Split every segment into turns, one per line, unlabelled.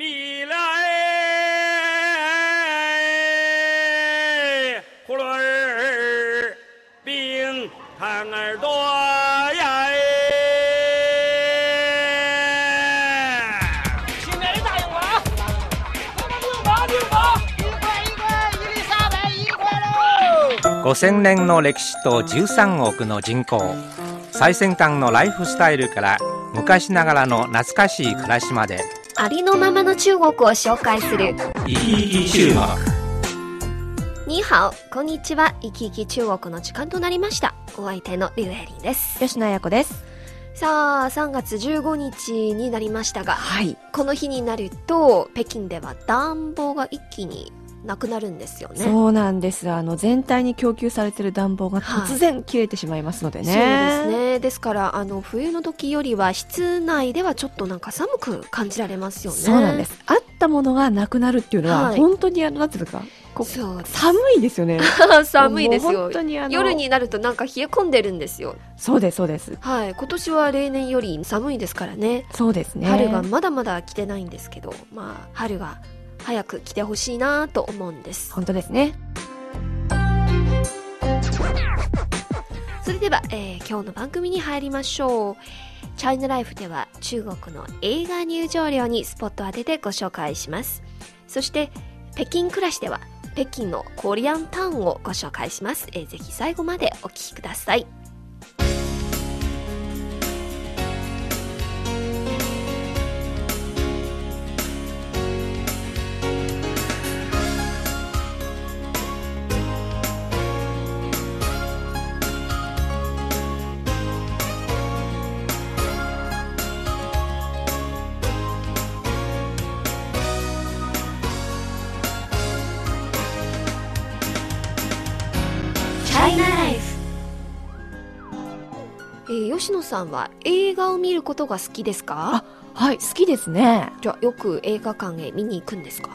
米来葫芦儿冰糖儿多呀哎！
新年的大英吧，咱们领吧领吧，一块一块，伊丽莎白一块喽。
5000年の歴史と13億の人口最先端のライフスタイルから昔ながらの懐かしい暮らしまで
ありのままの中国を紹介する。
生き生き中国
にハオ、こんにちは。生き生き中国の時間となりました。お相手のリュウエリンです。
吉野彩子です。
さあ、3月15日になりましたが、
はい。
この日になると、北京では暖房が一気になくなるんですよね。
そうなんです。あの、全体に供給されている暖房が突然切れてしまいますのでね。
そうですね。ですから、あの、冬の時よりは室内ではちょっとなんか寒く感じられますよね。
そうなんです。あったものがなくなるっていうのは、
はい
本当にあの、なんていうのか、
そう
寒いですよね。
寒いですよ
本。当にあの、
夜になるとなんか冷え込んでるんですよ。
そうです、そうです。
はい。今年は例年より寒いですからね。
そうですね。
春がまだまだ来てないんですけど、まあ、春が早く来てほしいなと思うんです。
本当ですね。
それでは、えー今日の番組に入りましょう。チャイナライフでは中国の映画入場料にスポットを当ててご紹介します。そして、北京暮らしでは北京のコリアンタウンをご紹介します。えーぜひ最後までお聞きください。えー吉野さんは映画を見ることが好きですか？
はい、好きですね。
じゃあよく映画館へ見に行くんですか？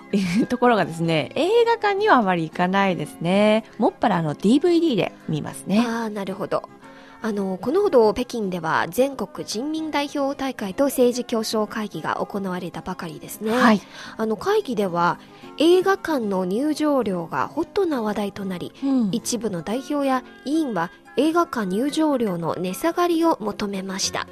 ところがですね、映画館にはあまり行かないですね。もっぱらあの DVD で見ますね。
ああなるほどあのこのほど北京では全国人民代表大会と政治協商会議が行われたばかりですね、
はい。
あの会議では映画館の入場料がホットな話題となり
うん。
一部の代表や委員は映画館入場料の値下がりを求めました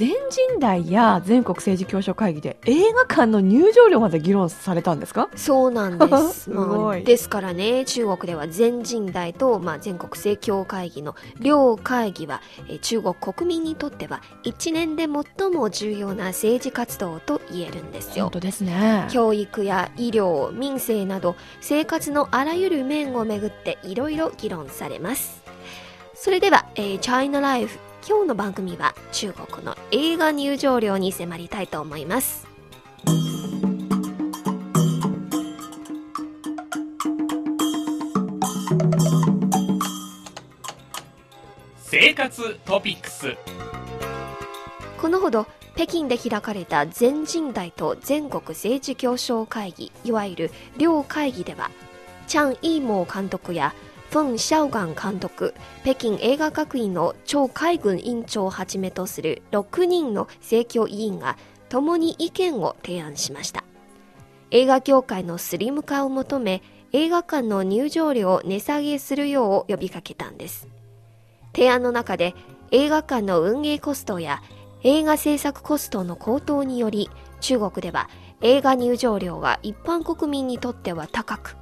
全人代や全国政治協商会議で映画館の入場料まで議論されたんですか？
そうなんです。まあ、ですからね、中国では全人代と、まあ、全国政教会議の両会議は、えー中国国民にとっては一年で最も重要な政治活動と言えるんですよ。
本当ですね。
教育や医療、民生など生活のあらゆる面をめぐっていろいろ議論されます。それでは、えー、チャイナライフ今日の番組は中国の映画入場料に迫りたいと思います。
生活トピックス
このほど北京で開かれた全人代と全国政治協商会議いわゆる両会議ではチャン・イーモー監督やフン・シャオガン監督北京映画学院の張海軍委員長をはじめとする6人の政教委員が共に意見を提案しました。映画業界のスリム化を求め映画館の入場料を値下げするよう呼びかけたんです。提案の中で映画館の運営コストや映画制作コストの高騰により中国では映画入場料が一般国民にとっては高く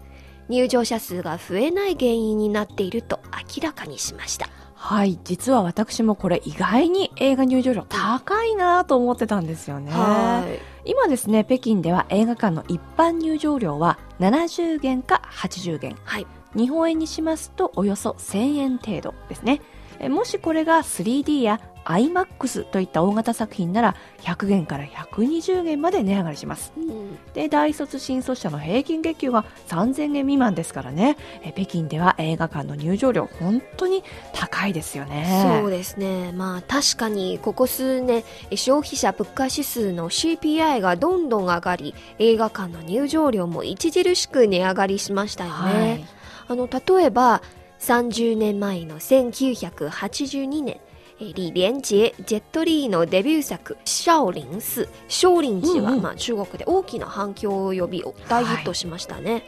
入場者数が増えない原因になっていると明らかにしました
はい。実は私もこれ意外に映画入場料高いなと思ってたんですよね。
はい
今ですね、北京では映画館の一般入場料は70元か80元。
はい
日本円にしますとおよそ1000円程度ですね。えもしこれが 3D や IMAX といった大型作品なら100元から120元まで値上がりします。
うん
で、大卒新卒者の平均月給が3000円未満ですからね。え北京では映画館の入場料本当に高いですよね。
そうですね。まあ確かにここ数年え消費者物価指数の CPI がどんどん上がり映画館の入場料も著しく値上がりしましたよね。
はい。
あの例えば30年前の1982年えー李連杰、ジェットリーのデビュー作、少林寺。少林寺は、まあ、中国で大きな反響を呼び、大ヒットしましたね。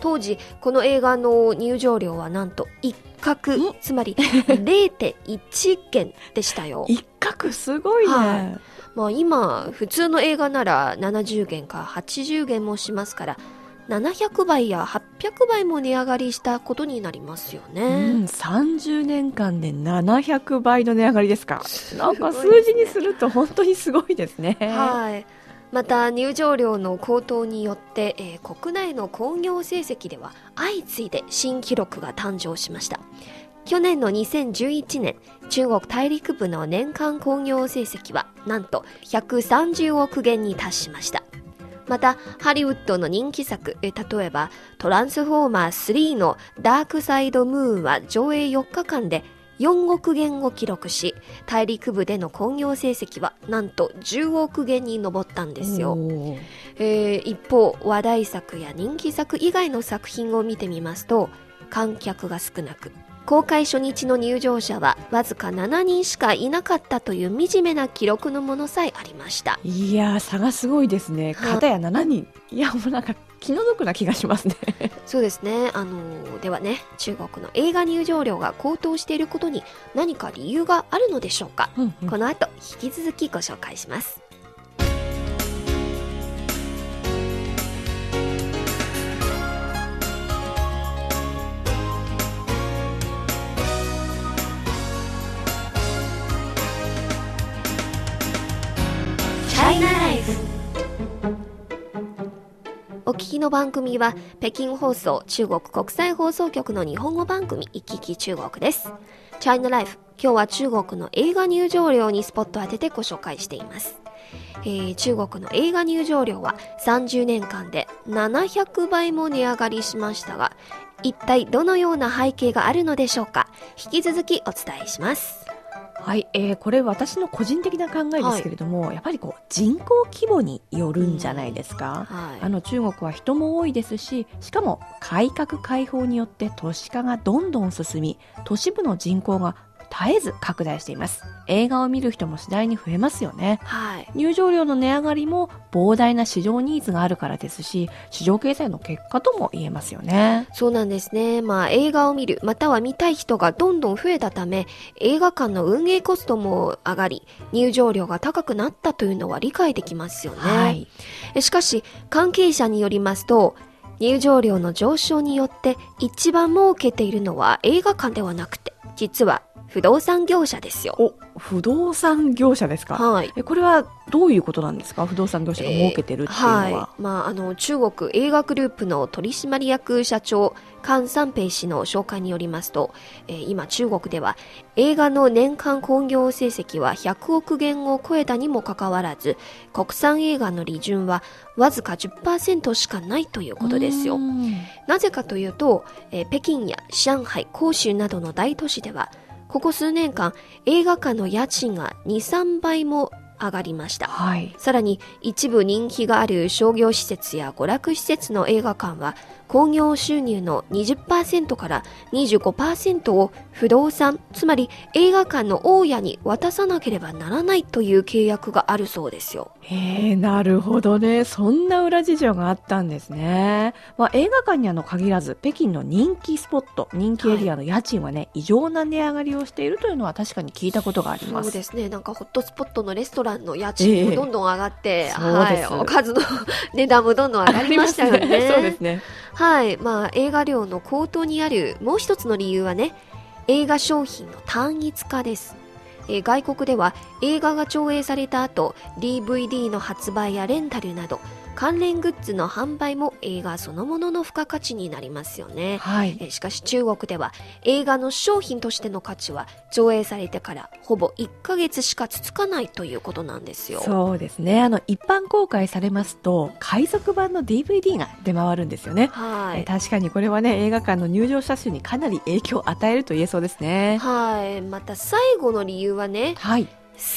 当時、この映画の入場料はなんと一角、つまり0.1元でしたよ。
一角すごいね。
はいまあ今、普通の映画なら70元か80元もしますから、700倍や800倍も値上がりしたことになりますよ
う
ね。
ん、30年間で700倍の値上がりですか。なんか数字にすると本当にすごいですね。
はい。また入場料の高騰によって、えー国内の興行成績では相次いで新記録が誕生しました。去年の2011年、中国大陸部の年間興行成績はなんと130億元に達しました。また、ハリウッドの人気作、えー例えば、トランスフォーマー3のダークサイドムーンは上映4日間で4億元を記録し、大陸部での興行成績はなんと10億元に上ったんですよ。えー一方、話題作や人気作以外の作品を見てみますと、観客が少なく、公開初日の入場者はわずか7人しかいなかったという惨めな記録のものさえありました。
いやー、差がすごいですね。
はい
片や7人。いや、もうなんか気の毒な気がしますね。
そうですね。あのーではね、中国の映画入場料が高騰していることに何か理由があるのでしょうか、
うんうん
この後、引き続きご紹介します。の番組は北京放送中国国際放送局の日本語番組行き来中国です。チャイナライフ、今日は中国の映画入場料にスポットを当ててご紹介しています。えー中国の映画入場料は30年間で700倍も値上がりしましたが、一体どのような背景があるのでしょうか引き続きお伝えします。
はい、えー、これ私の個人的な考えですけれども、やっぱりこう人口規模によるんじゃないですか。
はい。
あの中国は人も多いですし、しかも改革開放によって都市化がどんどん進み、都市部の人口が絶えず拡大しています。映画を見る人も次第に増えますよね。
はい。
入場料の値上がりも膨大な市場ニーズがあるからですし、市場経済の結果とも言えますよね。
そうなんですね。まあ映画を見る、または見たい人がどんどん増えたため、映画館の運営コストも上がり、入場料が高くなったというのは理解できますよね。
はい。
えしかし、関係者によりますと、入場料の上昇によって一番儲けているのは映画館ではなくて、実は不動産業者ですよ。
お、不動産業者ですか？
はい。
え、これはどういうことなんですか？不動産業者が儲けてるっていうのは。
はい。まあ、あの、中国映画グループの取締役社長、菅三平氏の紹介によりますと、えー今中国では映画の年間興行成績は100億元を超えたにもかかわらず、国産映画の利潤はわずか10%しかないということですよ
う。ん
なぜかというと、えー北京や上海、広州などの大都市では、ここ数年間映画館の家賃が2、3倍も上がりました。
はい。
さらに一部人気がある商業施設や娯楽施設の映画館は興行収入の20%から25%を不動産、つまり映画館の大家に渡さなければならないという契約があるそうですよ。
へえ、なるほどね。そんな裏事情があったんですね。まあ、映画館にあの限らず、北京の人気スポット、人気エリアの家賃はね、異常な値上がりをしているというのは確かに聞いたことがあります。
そうですね。なんかホットスポットのレストランの家賃もどんどん上がって、
そうです
はい、おかずの値段もどんどん上がりましたよね。
そうですね。
はい。まあ、映画料の高騰にあるもう一つの理由はね、映画商品の単一化です。えー外国では映画が上映された後、DVD の発売やレンタルなど、関連グッズの販売も映画そのものの付加価値になりますよね。
はい。
えーしかし中国では映画の商品としての価値は上映されてからほぼ1ヶ月しか続かないということなんですよ。
そうですね。あの、一般公開されますと、海賊版の DVD が出回るんですよね。
はい。
え確かにこれはね、映画館の入場者数にかなり影響を与えると言えそうですね。
はい。また最後の理由はね、
はい。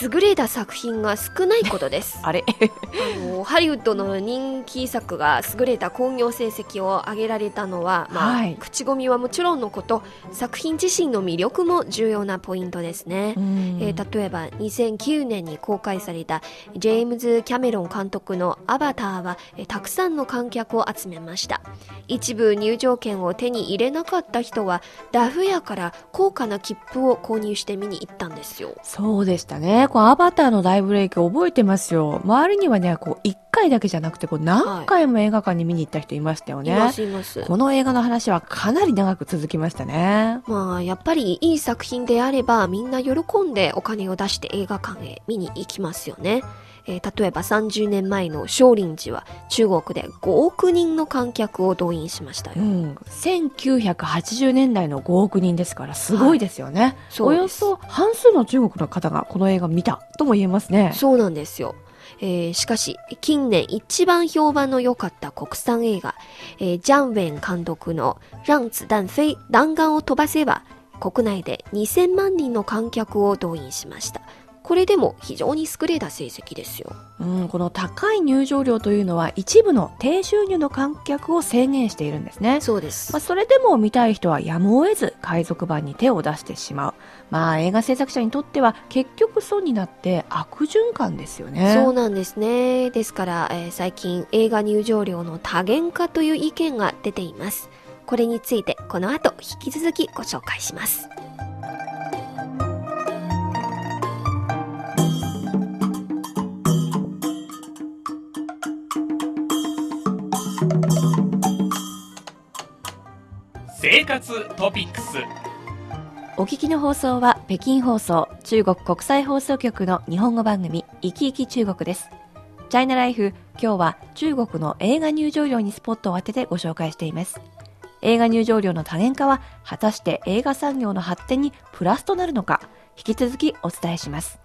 優れた作品が少ないことです。
あれ？
あのハリウッドの人気作が優れた興行成績を上げられたのは、まあ
はい。
口コミはもちろんのこと作品自身の魅力も重要なポイントですね、
うん。
えー例えば2009年に公開されたジェームズ・キャメロン監督の「アバターは」えーたくさんの観客を集めました。一部入場券を手に入れなかった人はダフ屋から高価な切符を購入して見に行ったんですよ。
そうでしたね。こう、アバターの大ブレイク覚えてますよ。周りにはね、こう、一回だけじゃなくて、こう、何回も映画館に見に行った人いましたよね。
いますいます
この映画の話はかなり長く続きましたね。
まあやっぱりいい作品であればみんな喜んでお金を出して映画館へ見に行きますよね。えー例えば30年前の少林寺は中国で5億人の観客を動員しましたよ。
うん。1980年代の5億人ですから、すごいですよね。
そうです
およそ半数の中国の方がこの映画見たとも言えますね。
そうなんですよ。えーしかし、近年一番評判の良かった国産映画、えージャン・ウェン監督の让子弹飛、弾丸を飛ばせば、国内で2000万人の観客を動員しました。これでも非常に優れた成績ですよ。
うん、この高い入場料というのは一部の低収入の観客を制限しているんですね。
そうです
まあ、。それでも見たい人はやむを得ず海賊版に手を出してしまう。まあ映画制作者にとっては結局損になって悪循環ですよね。
そうなんですね。ですから、えー最近映画入場料の多元化という意見が出ています。これについてこの後引き続きご紹介します。
活トピックス
お聞きの放送は北京放送中国国際放送局の日本語番組「いきいき中国」です。チャイナライフ今日は中国の映画入場料にスポットを当ててご紹介しています。映画入場料の多元化は果たして映画産業の発展にプラスとなるのか引き続きお伝えします。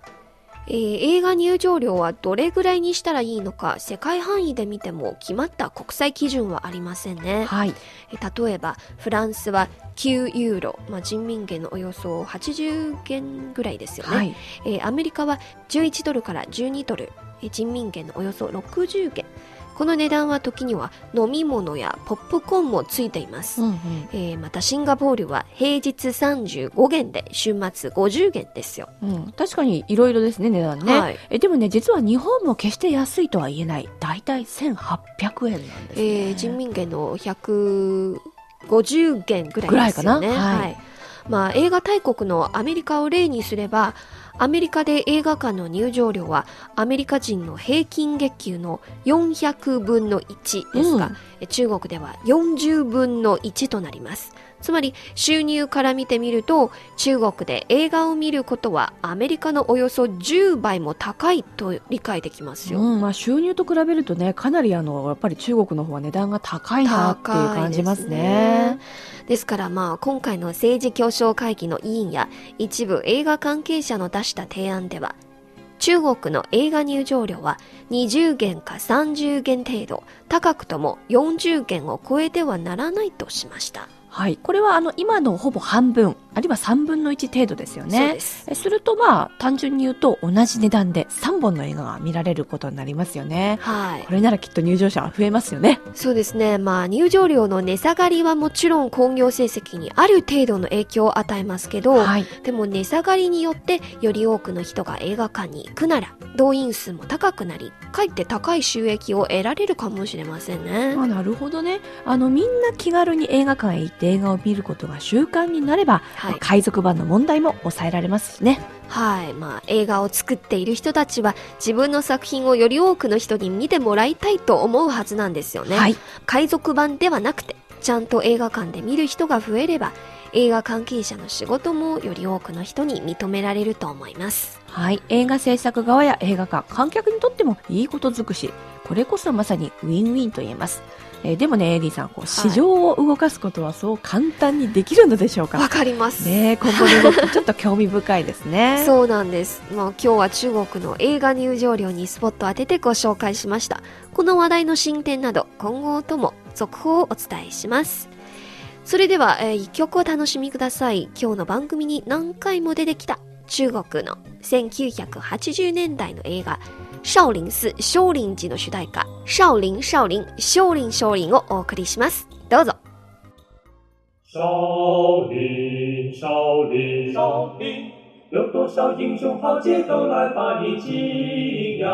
えー映画入場料はどれぐらいにしたらいいのか世界範囲で見ても決まった国際基準はありませんね。
はい。
えー例えばフランスは9ユーロ、まあ、人民元のおよそ80元ぐらいですよね。
はい。
えーアメリカは11ドルから12ドル、えー人民元のおよそ60元。この値段は時には飲み物やポップコーンもついています。
うんうん。
えーまたシンガポールは平日35元で週末50元ですよ。
うん、確かにいろいろですね、値段ね。
はい
えでもね、実は日本も決して安いとは言えない。だいたい1800円なんですね。
えー人民元の150元ぐらいですよね。
ぐらいかな？はい
はい。まあ映画大国のアメリカを例にすれば、アメリカで映画館の入場料はアメリカ人の平均月給の400分の1ですが、
うん
え中国では40分の1となります。つまり収入から見てみると中国で映画を見ることはアメリカのおよそ10倍も高いと理解できますよ。
うん、まあ収入と比べるとね、かなりあの、やっぱり中国の方は値段が高いなっていう感じますね。
ですからまあ今回の政治協商会議の委員や一部映画関係者の出した提案では中国の映画入場料は20元か30元程度高くとも40元を超えてはならないとしました、
はい。これはあの、今のほぼ半分、あるいは3分の1程度ですよ
そう
ね
で。す
えするとまあ、単純に言うと同じ値段で3本の映画が見られることになりますよね。
はい
これならきっと入場者は増えますよね。
そうですねまあ入場料の値下がりはもちろん興行成績にある程度の影響を与えますけど、
はい。
でも値下がりによってより多くの人が映画館に行くなら動員数も高くなりかえって高い収益を得られるかもしれませんね
まあ、なるほどね。あの、みんな気軽に映画館へ行って映画を見ることが習慣になれば、
はい
海賊版の問題も抑えられますしね。
はいまあ映画を作っている人たちは自分の作品をより多くの人に見てもらいたいと思うはずなんですよね、
はい。
海賊版ではなくてちゃんと映画館で見る人が増えれば映画関係者の仕事もより多くの人に認められると思います
はい。映画制作側や映画館、観客にとってもいいこと尽くし。これこそまさにウィンウィンと言えます。えーでもね、エディさん、こう、市場を動かすことはそう簡単にできるのでしょうか、
わかります
ねえ今後の動きちょっと興味深いですね。
そうなんです。まあ、今日は中国の映画入場料にスポットを当ててご紹介しました。この話題の進展など、今後とも続報をお伝えします。それでは、えー一曲をお楽しみください。今日の番組に何回も出てきた中国の1980年代の映画少林寺少林寺の主題歌少林少林少林少林をお送りしますどうぞ
少林，少林，少林，有多少英雄豪杰都来把你敬仰。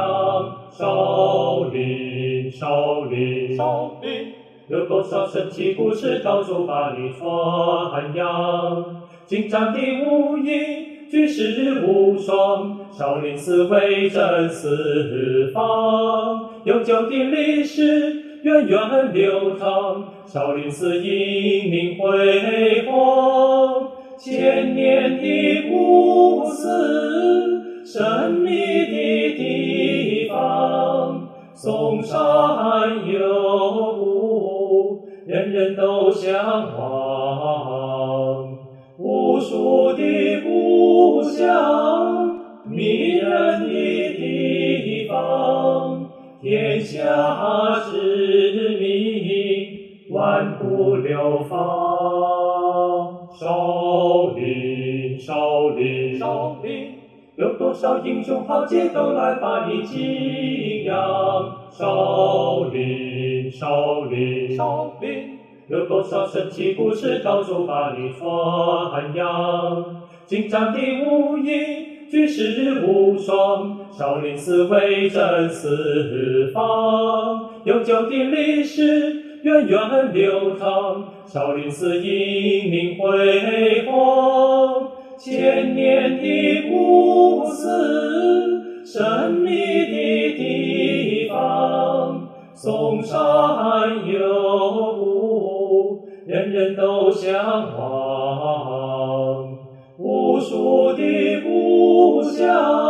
少林，少林，少林，有多少神奇故事到处把你传扬。精湛的武艺， 举世无双，少林寺威震四方，悠久的历史。源远流长，少林寺英名辉煌，千年的有多少英雄豪杰都来把你敬仰。少林，少林，少林，有多少神奇故事到处把你传扬。精湛的武艺。举世无双，少林寺威震四方，悠久的历史源远流长，少林寺英名辉煌，千年的古寺，神秘的地方，嵩山有雾，人人都向往。无数的故乡，